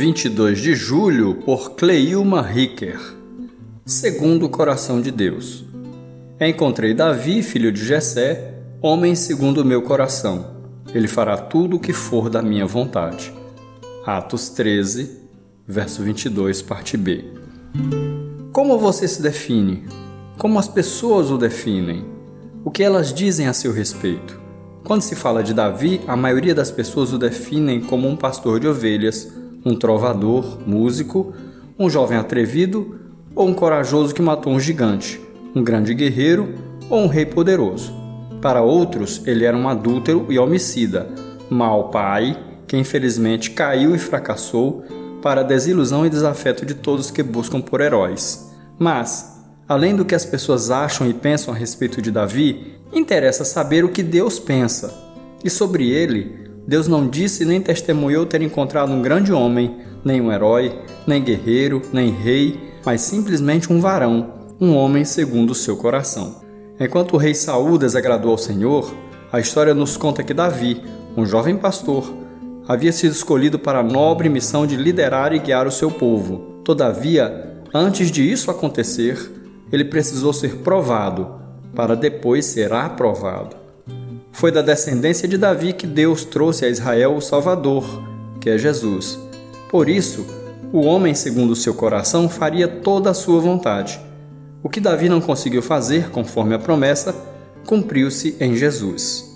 22 de julho por Cleilma Ricker. Segundo o coração de Deus. Encontrei Davi, filho de Jessé, homem segundo o meu coração. Ele fará tudo o que for da minha vontade. Atos 13, verso 22, parte B. Como você se define? Como as pessoas o definem? O que elas dizem a seu respeito? Quando se fala de Davi, a maioria das pessoas o definem como um pastor de ovelhas, um trovador, músico, um jovem atrevido ou um corajoso que matou um gigante, um grande guerreiro ou um rei poderoso. Para outros, ele era um adúltero e homicida, mau pai, que infelizmente caiu e fracassou para a desilusão e desafeto de todos que buscam por heróis. Mas, além do que as pessoas acham e pensam a respeito de Davi, interessa saber o que Deus pensa. E sobre ele, Deus não disse nem testemunhou ter encontrado um grande homem, nem um herói, nem guerreiro, nem rei, mas simplesmente um varão, um homem segundo o seu coração. Enquanto o rei Saul desagradou ao Senhor, a história nos conta que Davi, um jovem pastor, havia sido escolhido para a nobre missão de liderar e guiar o seu povo. Todavia, antes de isso acontecer, ele precisou ser provado, para depois ser aprovado. Foi da descendência de Davi que Deus trouxe a Israel o Salvador, que é Jesus. Por isso, o homem, segundo o seu coração, faria toda a sua vontade. O que Davi não conseguiu fazer, conforme a promessa, cumpriu-se em Jesus.